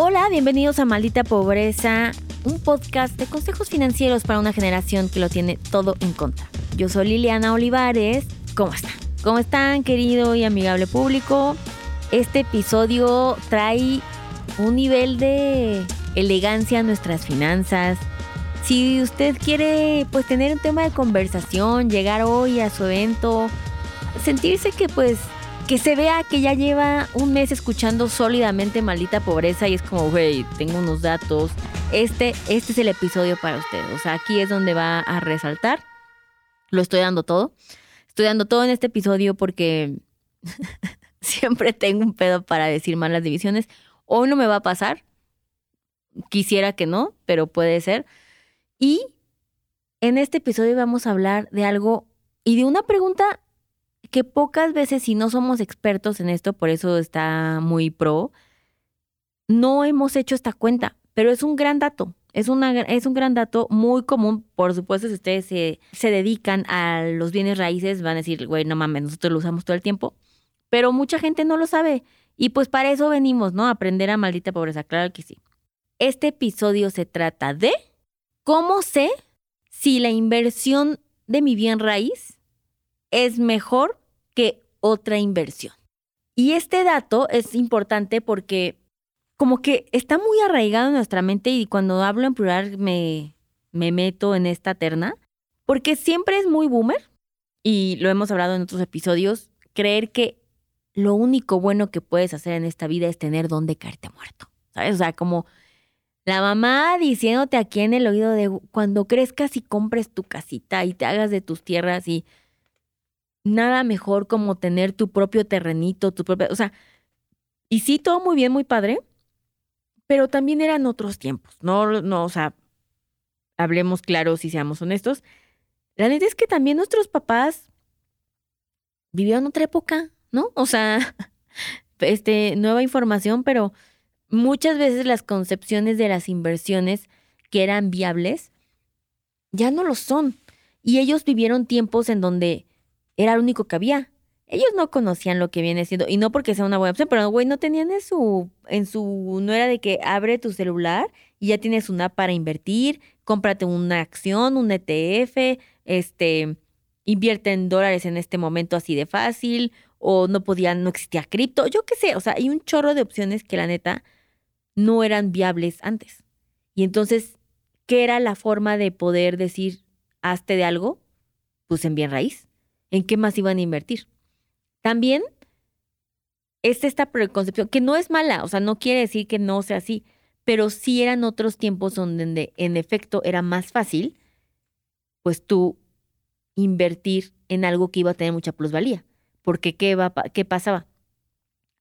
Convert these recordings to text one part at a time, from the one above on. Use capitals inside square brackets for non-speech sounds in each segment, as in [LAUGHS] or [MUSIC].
Hola, bienvenidos a Maldita Pobreza, un podcast de consejos financieros para una generación que lo tiene todo en contra. Yo soy Liliana Olivares. ¿Cómo están? ¿Cómo están, querido y amigable público? Este episodio trae un nivel de elegancia a nuestras finanzas. Si usted quiere pues tener un tema de conversación, llegar hoy a su evento, sentirse que pues que se vea que ya lleva un mes escuchando sólidamente maldita pobreza y es como, güey, tengo unos datos. Este, este es el episodio para usted. O sea, aquí es donde va a resaltar. Lo estoy dando todo. Estoy dando todo en este episodio porque [LAUGHS] siempre tengo un pedo para decir malas divisiones. Hoy no me va a pasar. Quisiera que no, pero puede ser. Y en este episodio vamos a hablar de algo y de una pregunta que pocas veces, si no somos expertos en esto, por eso está muy pro, no hemos hecho esta cuenta, pero es un gran dato. Es, una, es un gran dato muy común. Por supuesto, si ustedes se, se dedican a los bienes raíces, van a decir, güey, no mames, nosotros lo usamos todo el tiempo. Pero mucha gente no lo sabe. Y pues para eso venimos, ¿no? Aprender a maldita pobreza. Claro que sí. Este episodio se trata de cómo sé si la inversión de mi bien raíz es mejor que otra inversión. Y este dato es importante porque como que está muy arraigado en nuestra mente y cuando hablo en plural me, me meto en esta terna, porque siempre es muy boomer, y lo hemos hablado en otros episodios, creer que lo único bueno que puedes hacer en esta vida es tener donde caerte muerto. ¿Sabes? O sea, como la mamá diciéndote aquí en el oído de cuando crezcas y compres tu casita y te hagas de tus tierras y nada mejor como tener tu propio terrenito, tu propia, o sea, y sí, todo muy bien, muy padre, pero también eran otros tiempos, no, no, o sea, hablemos claros y seamos honestos. La neta es que también nuestros papás vivían otra época, ¿no? O sea, [LAUGHS] este, nueva información, pero muchas veces las concepciones de las inversiones que eran viables ya no lo son. Y ellos vivieron tiempos en donde era lo único que había. Ellos no conocían lo que viene siendo, y no porque sea una buena opción, pero güey, no tenían en su, en su, no era de que abre tu celular y ya tienes una para invertir, cómprate una acción, un ETF, este, invierte en dólares en este momento así de fácil, o no podían, no existía cripto, yo qué sé, o sea, hay un chorro de opciones que la neta no eran viables antes. Y entonces, ¿qué era la forma de poder decir, hazte de algo? Pues en bien raíz en qué más iban a invertir. También es esta preconcepción, que no es mala, o sea, no quiere decir que no sea así, pero sí eran otros tiempos donde en efecto era más fácil, pues tú invertir en algo que iba a tener mucha plusvalía. Porque ¿qué, va, qué pasaba?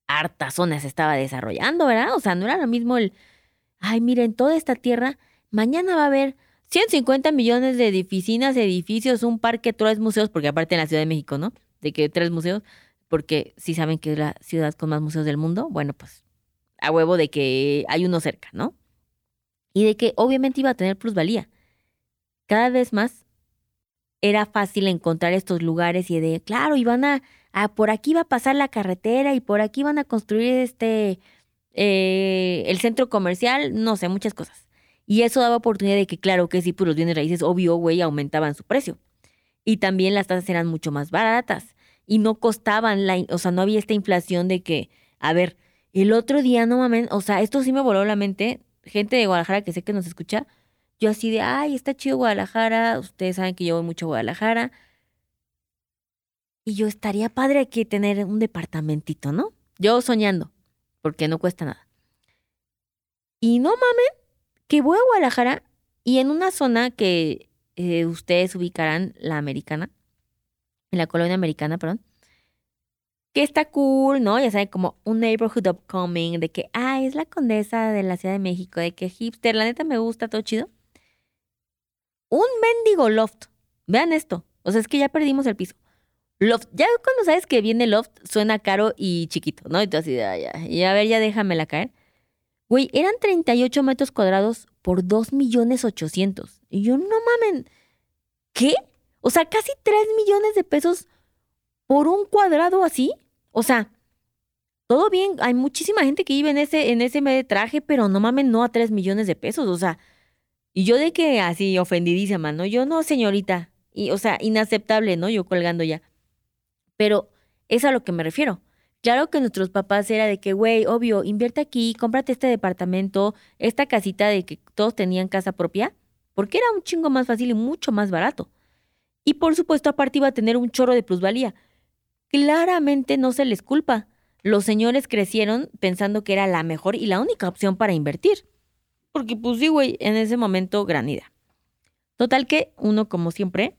Harta zonas se estaba desarrollando, ¿verdad? O sea, no era lo mismo el, ay, miren, toda esta tierra, mañana va a haber 150 millones de oficinas, edificios, un parque, tres museos, porque aparte en la Ciudad de México, ¿no? De que tres museos, porque si saben que es la ciudad con más museos del mundo, bueno, pues a huevo de que hay uno cerca, ¿no? Y de que obviamente iba a tener plusvalía. Cada vez más era fácil encontrar estos lugares y de, claro, iban a, a por aquí va a pasar la carretera y por aquí van a construir este, eh, el centro comercial, no sé, muchas cosas. Y eso daba oportunidad de que, claro que sí, pues los bienes raíces, obvio, güey, aumentaban su precio. Y también las tasas eran mucho más baratas y no costaban, la, o sea, no había esta inflación de que, a ver, el otro día no mames, o sea, esto sí me voló la mente, gente de Guadalajara que sé que nos escucha, yo así de, ay, está chido Guadalajara, ustedes saben que yo voy mucho a Guadalajara. Y yo estaría padre que tener un departamentito, ¿no? Yo soñando, porque no cuesta nada. Y no mamen, que voy a Guadalajara y en una zona que eh, ustedes ubicarán, la americana, en la colonia americana, perdón, que está cool, ¿no? Ya saben, como un neighborhood upcoming, de que, ah, es la condesa de la Ciudad de México, de que hipster, la neta me gusta, todo chido. Un mendigo loft. Vean esto. O sea, es que ya perdimos el piso. Loft. Ya cuando sabes que viene loft, suena caro y chiquito, ¿no? Y tú así ah, ya. Y a ver, ya déjamela caer. Güey, eran 38 metros cuadrados por 2 millones 800. Y yo, no mamen, ¿qué? O sea, casi 3 millones de pesos por un cuadrado así. O sea, todo bien, hay muchísima gente que vive en ese, en ese traje, pero no mames, no a tres millones de pesos, o sea, y yo de que así ofendidísima, ¿no? Yo no, señorita, y, o sea, inaceptable, ¿no? Yo colgando ya. Pero es a lo que me refiero. Claro que nuestros papás era de que, güey, obvio, invierte aquí, cómprate este departamento, esta casita de que todos tenían casa propia, porque era un chingo más fácil y mucho más barato. Y por supuesto, aparte iba a tener un chorro de plusvalía. Claramente no se les culpa. Los señores crecieron pensando que era la mejor y la única opción para invertir. Porque pues sí, güey, en ese momento gran idea. Total que uno, como siempre,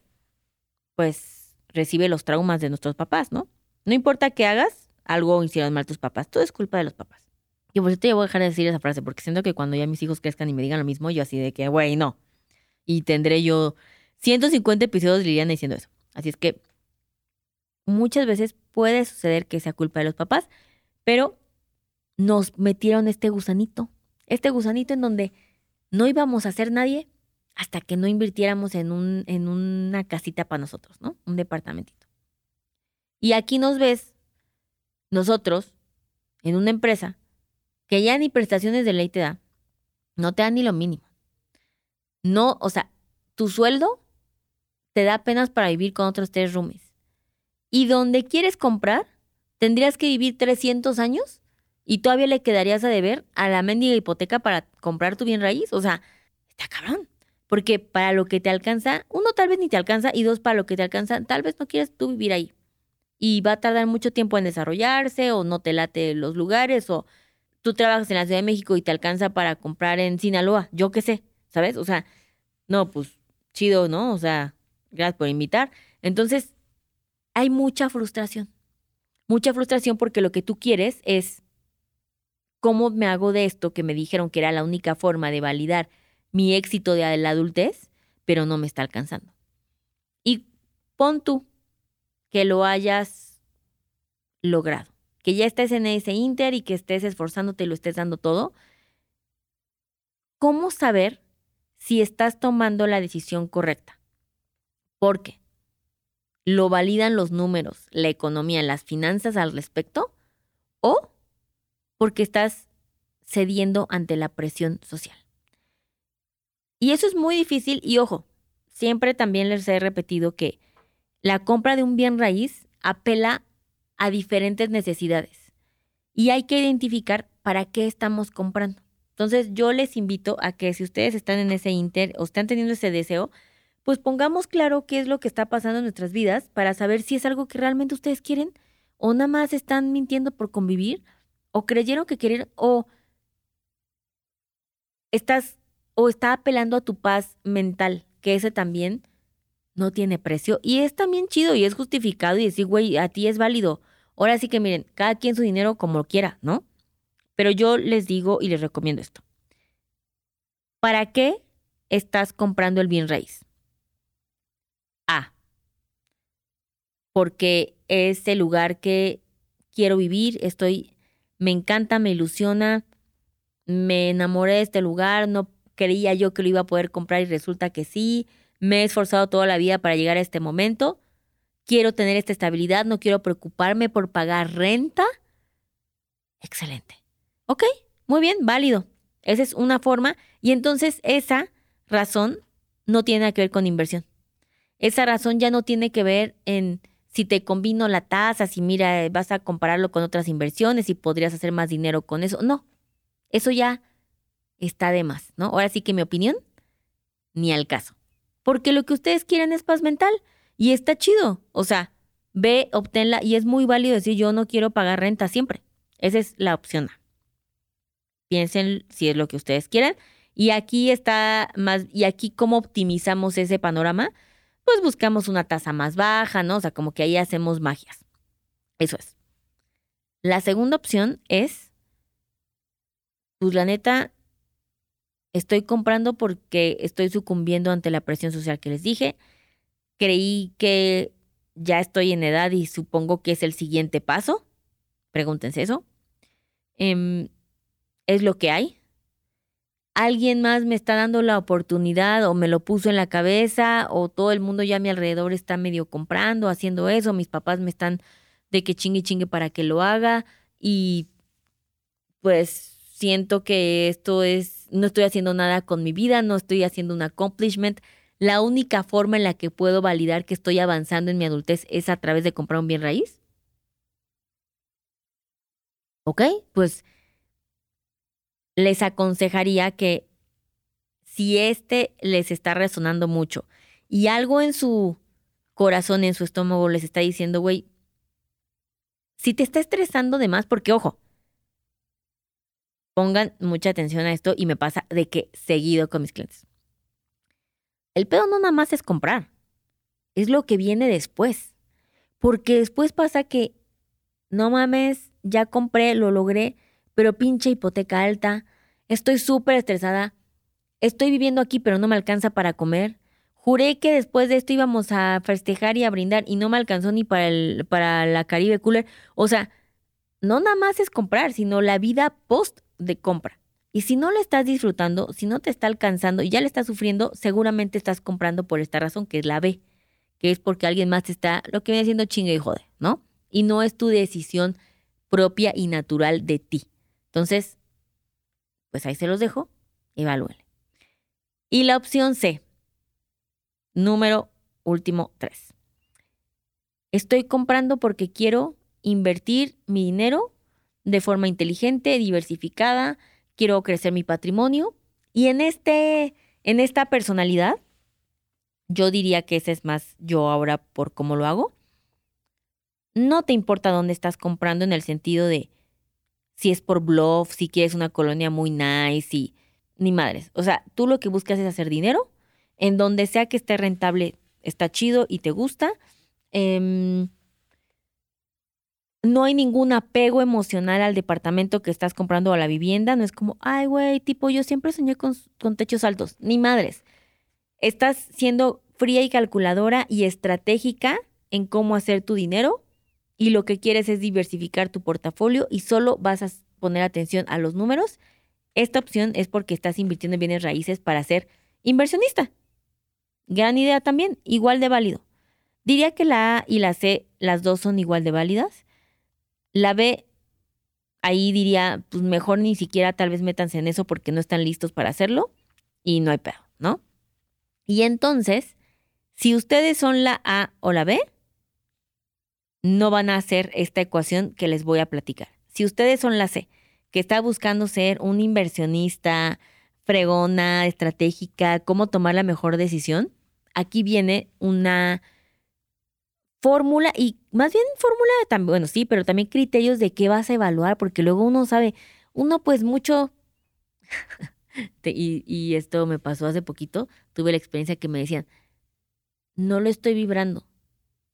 pues recibe los traumas de nuestros papás, ¿no? No importa qué hagas, algo hicieron mal tus papás. Todo es culpa de los papás. Y por cierto, yo voy a dejar de decir esa frase porque siento que cuando ya mis hijos crezcan y me digan lo mismo, yo así de que, güey, no. Y tendré yo 150 episodios de Liliana diciendo eso. Así es que muchas veces puede suceder que sea culpa de los papás, pero nos metieron este gusanito, este gusanito en donde no íbamos a ser nadie hasta que no invirtiéramos en, un, en una casita para nosotros, ¿no? Un departamentito. Y aquí nos ves, nosotros, en una empresa, que ya ni prestaciones de ley te da, no te da ni lo mínimo. No, o sea, tu sueldo te da apenas para vivir con otros tres roomies. Y donde quieres comprar, tendrías que vivir 300 años y todavía le quedarías a deber a la mendiga hipoteca para comprar tu bien raíz. O sea, está cabrón. Porque para lo que te alcanza, uno tal vez ni te alcanza y dos, para lo que te alcanza, tal vez no quieres tú vivir ahí. Y va a tardar mucho tiempo en desarrollarse o no te late los lugares o tú trabajas en la Ciudad de México y te alcanza para comprar en Sinaloa, yo qué sé, ¿sabes? O sea, no, pues chido, ¿no? O sea, Gracias por invitar. Entonces, hay mucha frustración. Mucha frustración porque lo que tú quieres es, ¿cómo me hago de esto que me dijeron que era la única forma de validar mi éxito de la adultez, pero no me está alcanzando? Y pon tú que lo hayas logrado, que ya estés en ese inter y que estés esforzándote y lo estés dando todo. ¿Cómo saber si estás tomando la decisión correcta? ¿Por qué? ¿Lo validan los números, la economía, las finanzas al respecto? ¿O porque estás cediendo ante la presión social? Y eso es muy difícil y ojo, siempre también les he repetido que la compra de un bien raíz apela a diferentes necesidades y hay que identificar para qué estamos comprando. Entonces yo les invito a que si ustedes están en ese inter o están teniendo ese deseo, pues pongamos claro qué es lo que está pasando en nuestras vidas para saber si es algo que realmente ustedes quieren o nada más están mintiendo por convivir o creyeron que quieren o estás o está apelando a tu paz mental, que ese también no tiene precio y es también chido y es justificado y decir, güey, a ti es válido. Ahora sí que miren, cada quien su dinero como quiera, ¿no? Pero yo les digo y les recomiendo esto. ¿Para qué estás comprando el bien raíz? porque es el lugar que quiero vivir, estoy, me encanta, me ilusiona, me enamoré de este lugar, no creía yo que lo iba a poder comprar y resulta que sí, me he esforzado toda la vida para llegar a este momento, quiero tener esta estabilidad, no quiero preocuparme por pagar renta. Excelente. Ok, muy bien, válido. Esa es una forma y entonces esa razón no tiene que ver con inversión. Esa razón ya no tiene que ver en si te combino la tasa, si mira, eh, vas a compararlo con otras inversiones y podrías hacer más dinero con eso. No, eso ya está de más, ¿no? Ahora sí que mi opinión, ni al caso. Porque lo que ustedes quieren es paz mental y está chido. O sea, ve, obténla y es muy válido decir yo no quiero pagar renta siempre. Esa es la opción A. Piensen si es lo que ustedes quieren. Y aquí está más, y aquí cómo optimizamos ese panorama pues buscamos una tasa más baja, ¿no? O sea, como que ahí hacemos magias. Eso es. La segunda opción es, pues la neta, estoy comprando porque estoy sucumbiendo ante la presión social que les dije. Creí que ya estoy en edad y supongo que es el siguiente paso. Pregúntense eso. Em, es lo que hay alguien más me está dando la oportunidad o me lo puso en la cabeza o todo el mundo ya a mi alrededor está medio comprando, haciendo eso, mis papás me están de que chingue chingue para que lo haga, y pues siento que esto es, no estoy haciendo nada con mi vida, no estoy haciendo un accomplishment. La única forma en la que puedo validar que estoy avanzando en mi adultez es a través de comprar un bien raíz. ¿Ok? Pues les aconsejaría que si este les está resonando mucho y algo en su corazón, en su estómago les está diciendo, güey, si te está estresando de más, porque ojo, pongan mucha atención a esto y me pasa de que seguido con mis clientes. El pedo no nada más es comprar, es lo que viene después. Porque después pasa que, no mames, ya compré, lo logré, pero pinche hipoteca alta, estoy súper estresada, estoy viviendo aquí pero no me alcanza para comer. Juré que después de esto íbamos a festejar y a brindar y no me alcanzó ni para, el, para la Caribe Cooler. O sea, no nada más es comprar, sino la vida post de compra. Y si no le estás disfrutando, si no te está alcanzando y ya le estás sufriendo, seguramente estás comprando por esta razón, que es la B, que es porque alguien más te está, lo que viene siendo chingue y jode, ¿no? Y no es tu decisión propia y natural de ti. Entonces, pues ahí se los dejo, evalúenle. Y la opción C, número último 3. Estoy comprando porque quiero invertir mi dinero de forma inteligente, diversificada, quiero crecer mi patrimonio. Y en, este, en esta personalidad, yo diría que ese es más yo ahora por cómo lo hago. No te importa dónde estás comprando en el sentido de si es por bluff, si quieres una colonia muy nice y ni madres. O sea, tú lo que buscas es hacer dinero en donde sea que esté rentable, está chido y te gusta. Eh, no hay ningún apego emocional al departamento que estás comprando o a la vivienda. No es como, ay, güey, tipo, yo siempre soñé con, con techos altos. Ni madres. Estás siendo fría y calculadora y estratégica en cómo hacer tu dinero y lo que quieres es diversificar tu portafolio y solo vas a poner atención a los números. Esta opción es porque estás invirtiendo en bienes raíces para ser inversionista. Gran idea también, igual de válido. Diría que la A y la C, las dos son igual de válidas. La B, ahí diría, pues mejor ni siquiera tal vez métanse en eso porque no están listos para hacerlo y no hay pedo, ¿no? Y entonces, si ustedes son la A o la B, no van a hacer esta ecuación que les voy a platicar. Si ustedes son la C, que está buscando ser un inversionista, fregona, estratégica, cómo tomar la mejor decisión, aquí viene una fórmula y más bien fórmula también, bueno, sí, pero también criterios de qué vas a evaluar, porque luego uno sabe, uno pues mucho, [LAUGHS] y, y esto me pasó hace poquito, tuve la experiencia que me decían, no lo estoy vibrando.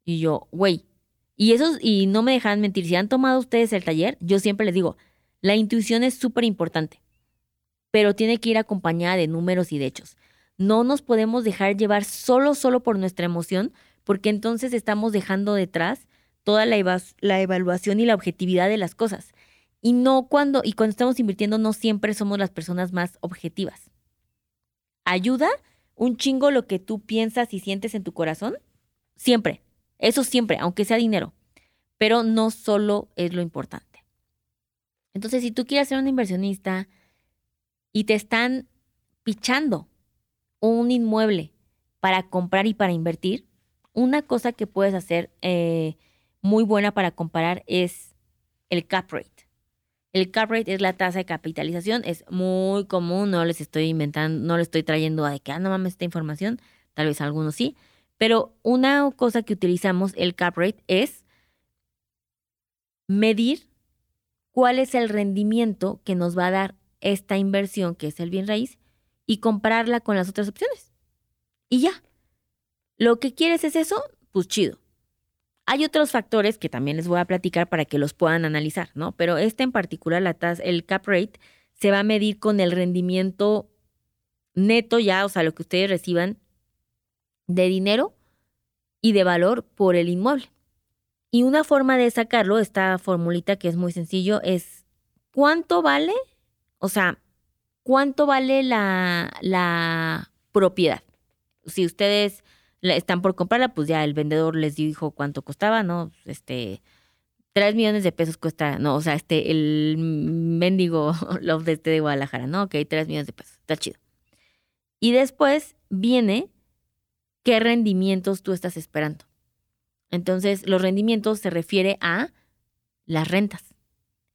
Y yo, güey, y eso, y no me dejan mentir, si han tomado ustedes el taller, yo siempre les digo, la intuición es súper importante, pero tiene que ir acompañada de números y de hechos. No nos podemos dejar llevar solo, solo por nuestra emoción, porque entonces estamos dejando detrás toda la, la evaluación y la objetividad de las cosas. Y no cuando, y cuando estamos invirtiendo, no siempre somos las personas más objetivas. ¿Ayuda un chingo lo que tú piensas y sientes en tu corazón? Siempre. Eso siempre, aunque sea dinero. Pero no solo es lo importante. Entonces, si tú quieres ser un inversionista y te están pichando un inmueble para comprar y para invertir, una cosa que puedes hacer eh, muy buena para comparar es el cap rate. El cap rate es la tasa de capitalización, es muy común, no les estoy inventando, no les estoy trayendo a de que, ah, no mames, esta información, tal vez algunos sí, pero una cosa que utilizamos el cap rate es medir cuál es el rendimiento que nos va a dar esta inversión, que es el bien raíz, y compararla con las otras opciones. Y ya, lo que quieres es eso, pues chido. Hay otros factores que también les voy a platicar para que los puedan analizar, ¿no? Pero este en particular, la tasa, el cap rate, se va a medir con el rendimiento neto ya, o sea, lo que ustedes reciban de dinero y de valor por el inmueble. Y una forma de sacarlo, esta formulita que es muy sencillo, es ¿cuánto vale? O sea, ¿cuánto vale la, la propiedad? Si ustedes están por comprarla, pues ya el vendedor les dijo cuánto costaba, ¿no? Este, 3 millones de pesos cuesta, no, o sea, este, el mendigo [LAUGHS] Love de este de Guadalajara, ¿no? Ok, 3 millones de pesos, está chido. Y después viene qué rendimientos tú estás esperando. Entonces, los rendimientos se refiere a las rentas.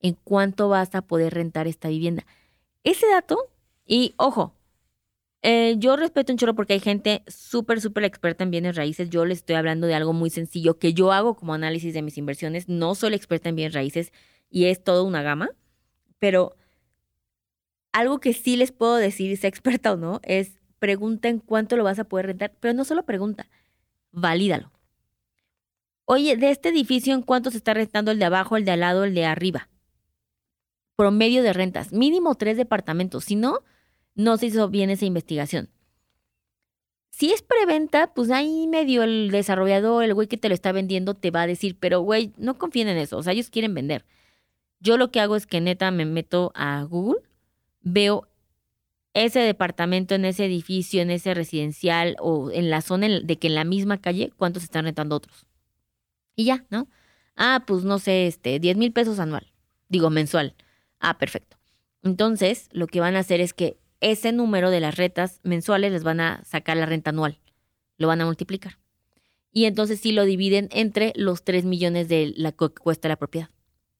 En cuánto vas a poder rentar esta vivienda. Ese dato, y ojo, eh, yo respeto un chorro porque hay gente súper, súper experta en bienes raíces. Yo les estoy hablando de algo muy sencillo que yo hago como análisis de mis inversiones. No soy experta en bienes raíces y es toda una gama, pero algo que sí les puedo decir, sea experta o no, es pregunta en cuánto lo vas a poder rentar, pero no solo pregunta, valídalo. Oye, de este edificio, ¿en cuánto se está rentando el de abajo, el de al lado, el de arriba? Promedio de rentas, mínimo tres departamentos. Si no, no se hizo bien esa investigación. Si es preventa, pues ahí medio el desarrollador, el güey que te lo está vendiendo, te va a decir, pero güey, no confíen en eso, o sea, ellos quieren vender. Yo lo que hago es que neta me meto a Google, veo ese departamento en ese edificio, en ese residencial o en la zona de que en la misma calle, cuántos están rentando otros. Y ya, ¿no? Ah, pues no sé, este, 10 mil pesos anual, digo mensual. Ah, perfecto. Entonces, lo que van a hacer es que ese número de las rentas mensuales les van a sacar la renta anual, lo van a multiplicar. Y entonces sí lo dividen entre los 3 millones de la que cuesta la propiedad.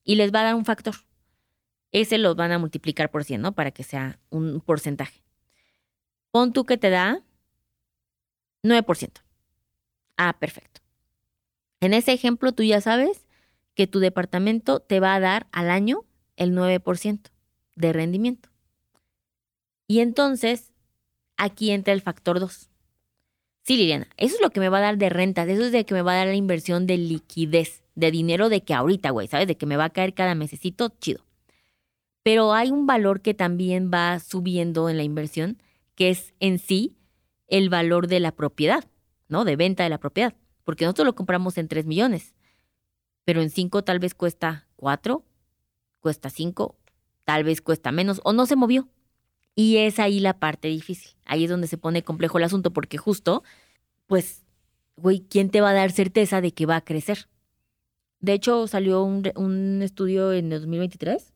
Y les va a dar un factor. Ese lo van a multiplicar por 100, ¿no? Para que sea un porcentaje. Pon tú que te da 9%. Ah, perfecto. En ese ejemplo tú ya sabes que tu departamento te va a dar al año el 9% de rendimiento. Y entonces, aquí entra el factor 2. Sí, Liliana, eso es lo que me va a dar de rentas, eso es de que me va a dar la inversión de liquidez, de dinero de que ahorita, güey, ¿sabes? De que me va a caer cada mesecito, chido. Pero hay un valor que también va subiendo en la inversión, que es en sí el valor de la propiedad, ¿no? De venta de la propiedad. Porque nosotros lo compramos en 3 millones, pero en 5 tal vez cuesta 4, cuesta 5, tal vez cuesta menos o no se movió. Y es ahí la parte difícil. Ahí es donde se pone complejo el asunto, porque justo, pues, güey, ¿quién te va a dar certeza de que va a crecer? De hecho, salió un, estudio en el 2023,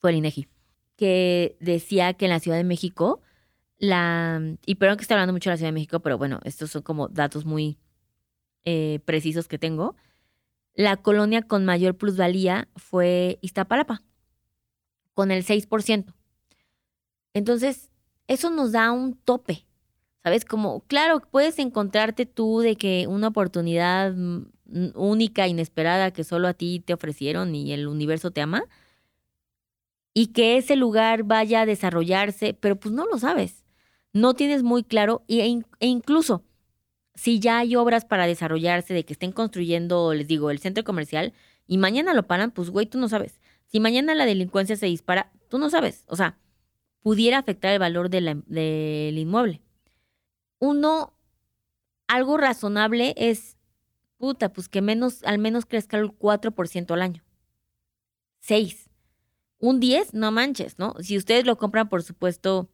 fue el INEGI, que decía que en la Ciudad de México, la, y perdón que esté hablando mucho de la Ciudad de México, pero bueno, estos son como datos muy eh, precisos que tengo. La colonia con mayor plusvalía fue Iztapalapa, con el 6%. Entonces, eso nos da un tope, ¿sabes? Como, claro, puedes encontrarte tú de que una oportunidad mm, única, inesperada, que solo a ti te ofrecieron y el universo te ama, y que ese lugar vaya a desarrollarse, pero pues no lo sabes, no tienes muy claro, e, e incluso si ya hay obras para desarrollarse, de que estén construyendo, les digo, el centro comercial, y mañana lo paran, pues güey, tú no sabes. Si mañana la delincuencia se dispara, tú no sabes. O sea, pudiera afectar el valor del inmueble. Uno, algo razonable es, puta, pues que menos, al menos crezca el 4% al año. 6. Un 10, no manches, ¿no? Si ustedes lo compran, por supuesto,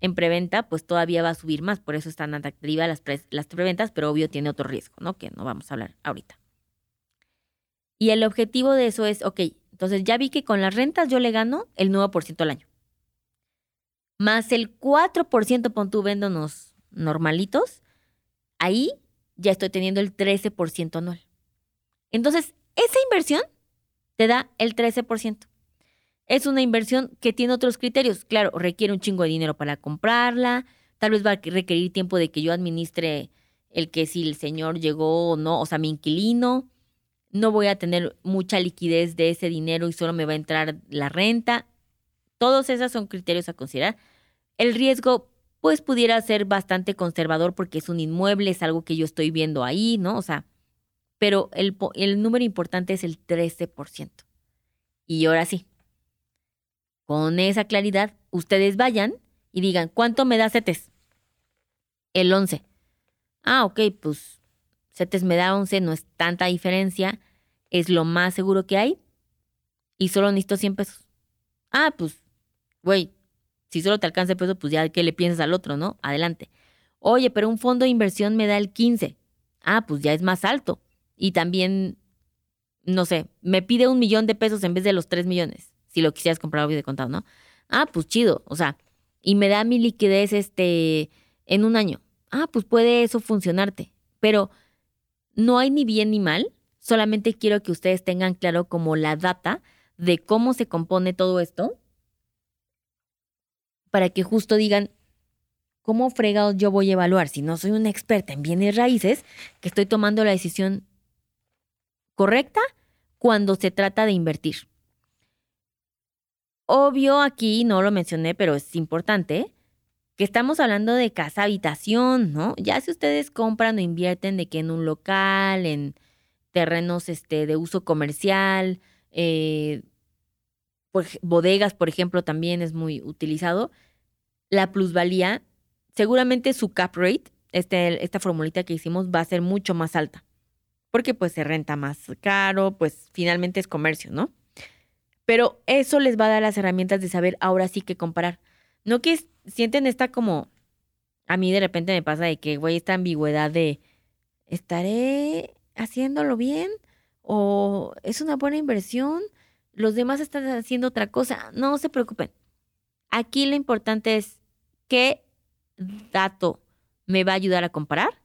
en preventa, pues todavía va a subir más, por eso están atractivas las, las preventas, pero obvio tiene otro riesgo, ¿no? Que no vamos a hablar ahorita. Y el objetivo de eso es, ok, entonces ya vi que con las rentas yo le gano el 9% al año más el 4% pon tú véndonos normalitos, ahí ya estoy teniendo el 13% anual. Entonces, esa inversión te da el 13%. Es una inversión que tiene otros criterios. Claro, requiere un chingo de dinero para comprarla, tal vez va a requerir tiempo de que yo administre el que si el señor llegó o no, o sea, mi inquilino, no voy a tener mucha liquidez de ese dinero y solo me va a entrar la renta. Todos esos son criterios a considerar el riesgo pues pudiera ser bastante conservador porque es un inmueble, es algo que yo estoy viendo ahí, ¿no? O sea, pero el, el número importante es el 13%. Y ahora sí, con esa claridad, ustedes vayan y digan, ¿cuánto me da CETES? El 11. Ah, ok, pues CETES me da 11, no es tanta diferencia, es lo más seguro que hay y solo necesito 100 pesos. Ah, pues, güey, si solo te alcanza el peso, pues ya que le piensas al otro, ¿no? Adelante. Oye, pero un fondo de inversión me da el 15. Ah, pues ya es más alto. Y también no sé, me pide un millón de pesos en vez de los tres millones, si lo quisieras comprar obvio de contado, ¿no? Ah, pues chido, o sea, y me da mi liquidez este en un año. Ah, pues puede eso funcionarte, pero no hay ni bien ni mal, solamente quiero que ustedes tengan claro como la data de cómo se compone todo esto para que justo digan, ¿cómo fregados yo voy a evaluar si no soy una experta en bienes raíces que estoy tomando la decisión correcta cuando se trata de invertir? Obvio aquí, no lo mencioné, pero es importante, que estamos hablando de casa habitación, ¿no? Ya si ustedes compran o invierten de que en un local, en terrenos este, de uso comercial, eh, bodegas, por ejemplo, también es muy utilizado. La plusvalía, seguramente su cap rate, este, esta formulita que hicimos, va a ser mucho más alta. Porque pues se renta más caro, pues finalmente es comercio, ¿no? Pero eso les va a dar las herramientas de saber ahora sí que comparar. No que sienten esta como, a mí de repente me pasa de que, güey, esta ambigüedad de, ¿estaré haciéndolo bien? ¿O es una buena inversión? Los demás están haciendo otra cosa. No se preocupen. Aquí lo importante es qué dato me va a ayudar a comparar,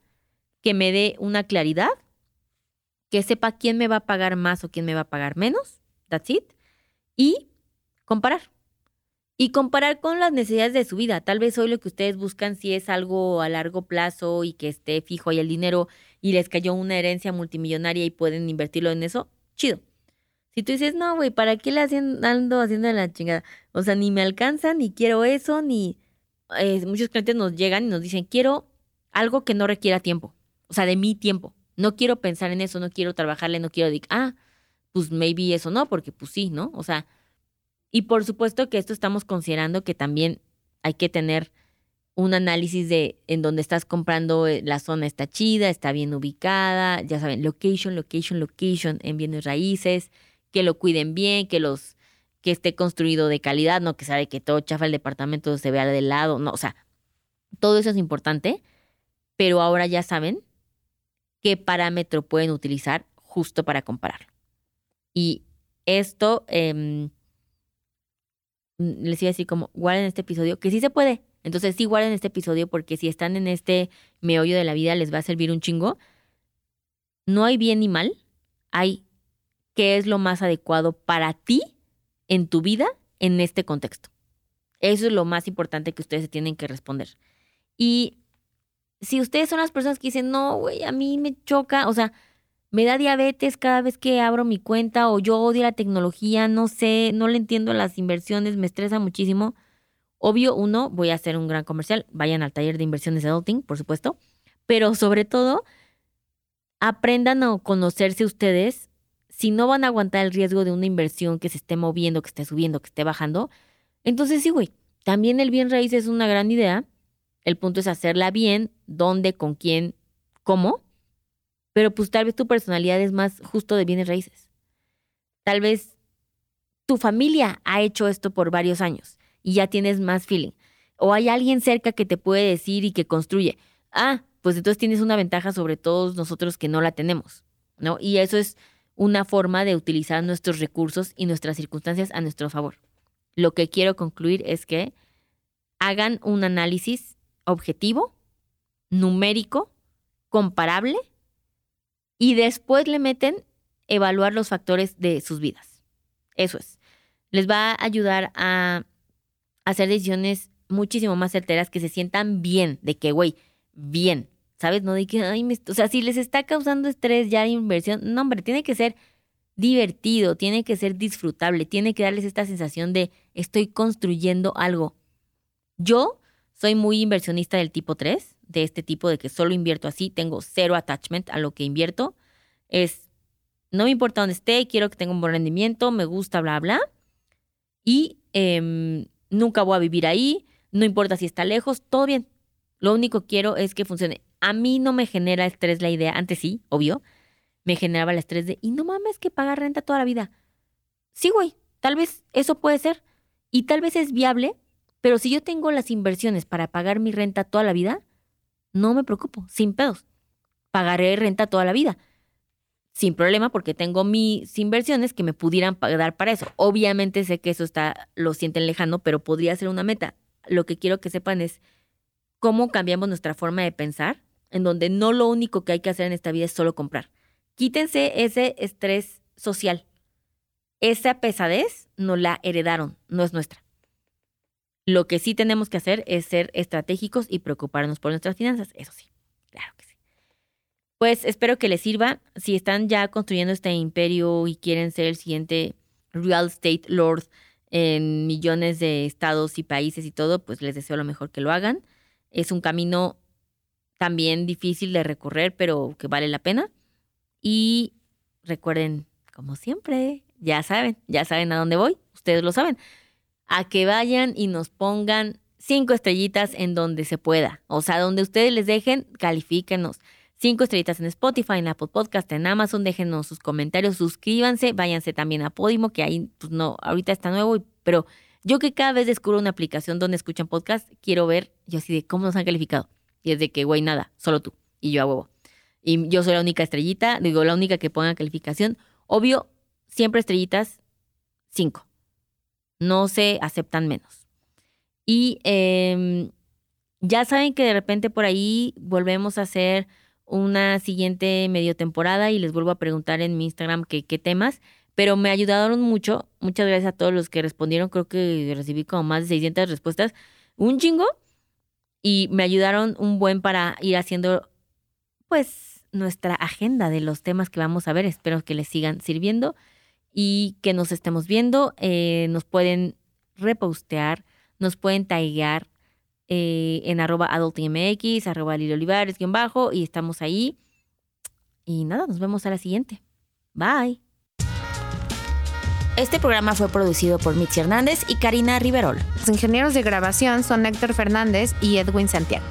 que me dé una claridad, que sepa quién me va a pagar más o quién me va a pagar menos. That's it. Y comparar. Y comparar con las necesidades de su vida. Tal vez hoy lo que ustedes buscan si es algo a largo plazo y que esté fijo ahí el dinero y les cayó una herencia multimillonaria y pueden invertirlo en eso, chido. Si tú dices, no, güey, ¿para qué le ando haciendo la chingada? O sea, ni me alcanza, ni quiero eso, ni... Eh, muchos clientes nos llegan y nos dicen, quiero algo que no requiera tiempo. O sea, de mi tiempo. No quiero pensar en eso, no quiero trabajarle, no quiero decir, ah, pues maybe eso no, porque pues sí, ¿no? O sea, y por supuesto que esto estamos considerando que también hay que tener un análisis de en dónde estás comprando, eh, la zona está chida, está bien ubicada, ya saben, location, location, location en bienes raíces, que lo cuiden bien, que los que esté construido de calidad, no que sabe que todo chafa el departamento se vea de lado, no, o sea, todo eso es importante, pero ahora ya saben qué parámetro pueden utilizar justo para comparar. Y esto em, les iba a decir como guarden este episodio, que sí se puede. Entonces sí guarden este episodio porque si están en este meollo de la vida les va a servir un chingo. No hay bien ni mal, hay qué es lo más adecuado para ti en tu vida en este contexto. Eso es lo más importante que ustedes tienen que responder. Y si ustedes son las personas que dicen, no, güey, a mí me choca, o sea, me da diabetes cada vez que abro mi cuenta o yo odio la tecnología, no sé, no le entiendo las inversiones, me estresa muchísimo. Obvio, uno, voy a hacer un gran comercial, vayan al taller de inversiones de adulting, por supuesto, pero sobre todo, aprendan a conocerse ustedes si no van a aguantar el riesgo de una inversión que se esté moviendo, que esté subiendo, que esté bajando, entonces sí, güey, también el bien raíz es una gran idea. El punto es hacerla bien, dónde, con quién, cómo. Pero pues tal vez tu personalidad es más justo de bienes raíces. Tal vez tu familia ha hecho esto por varios años y ya tienes más feeling. O hay alguien cerca que te puede decir y que construye. Ah, pues entonces tienes una ventaja sobre todos nosotros que no la tenemos, ¿no? Y eso es una forma de utilizar nuestros recursos y nuestras circunstancias a nuestro favor. Lo que quiero concluir es que hagan un análisis objetivo, numérico, comparable y después le meten evaluar los factores de sus vidas. Eso es. Les va a ayudar a hacer decisiones muchísimo más certeras que se sientan bien, de que, güey, bien, ¿sabes? No de que, ay, o sea, si les está causando estrés ya inversión, no, hombre, tiene que ser divertido, tiene que ser disfrutable, tiene que darles esta sensación de estoy construyendo algo. Yo soy muy inversionista del tipo 3, de este tipo de que solo invierto así, tengo cero attachment a lo que invierto. Es, no me importa dónde esté, quiero que tenga un buen rendimiento, me gusta, bla, bla. Y em, nunca voy a vivir ahí, no importa si está lejos, todo bien. Lo único que quiero es que funcione. A mí no me genera estrés la idea, antes sí, obvio, me generaba el estrés de, y no mames que pagar renta toda la vida. Sí, güey, tal vez eso puede ser, y tal vez es viable, pero si yo tengo las inversiones para pagar mi renta toda la vida, no me preocupo, sin pedos. Pagaré renta toda la vida. sin problema porque tengo mis inversiones que me pudieran dar para eso. Obviamente sé que eso está, lo sienten lejano, pero podría ser una meta. Lo que quiero que sepan es cómo cambiamos nuestra forma de pensar, en donde no lo único que hay que hacer en esta vida es solo comprar. Quítense ese estrés social. Esa pesadez nos la heredaron, no es nuestra. Lo que sí tenemos que hacer es ser estratégicos y preocuparnos por nuestras finanzas, eso sí, claro que sí. Pues espero que les sirva. Si están ya construyendo este imperio y quieren ser el siguiente real estate lord en millones de estados y países y todo, pues les deseo lo mejor que lo hagan. Es un camino también difícil de recorrer, pero que vale la pena. Y recuerden, como siempre, ya saben, ya saben a dónde voy, ustedes lo saben, a que vayan y nos pongan cinco estrellitas en donde se pueda. O sea, donde ustedes les dejen, califíquenos cinco estrellitas en Spotify, en Apple Podcast, en Amazon, déjenos sus comentarios, suscríbanse, váyanse también a Podimo, que ahí, pues no, ahorita está nuevo, pero yo que cada vez descubro una aplicación donde escuchan podcast, quiero ver, yo así de cómo nos han calificado. Y es de que, güey, nada, solo tú y yo a huevo. Y yo soy la única estrellita, digo, la única que ponga calificación. Obvio, siempre estrellitas, cinco. No se aceptan menos. Y em, ya saben que de repente por ahí volvemos a hacer una siguiente medio temporada y les vuelvo a preguntar en mi Instagram qué temas, pero me ayudaron mucho. Muchas gracias a todos los que respondieron. Creo que recibí como más de 600 respuestas. Un chingo. Y me ayudaron un buen para ir haciendo, pues, nuestra agenda de los temas que vamos a ver. Espero que les sigan sirviendo y que nos estemos viendo. Eh, nos pueden repostear, nos pueden taguear eh, en arroba adultmx, arroba Lili Olivares, guion bajo, y estamos ahí. Y nada, nos vemos a la siguiente. Bye. Este programa fue producido por Mitzi Hernández y Karina Riverol. Los ingenieros de grabación son Héctor Fernández y Edwin Santiago.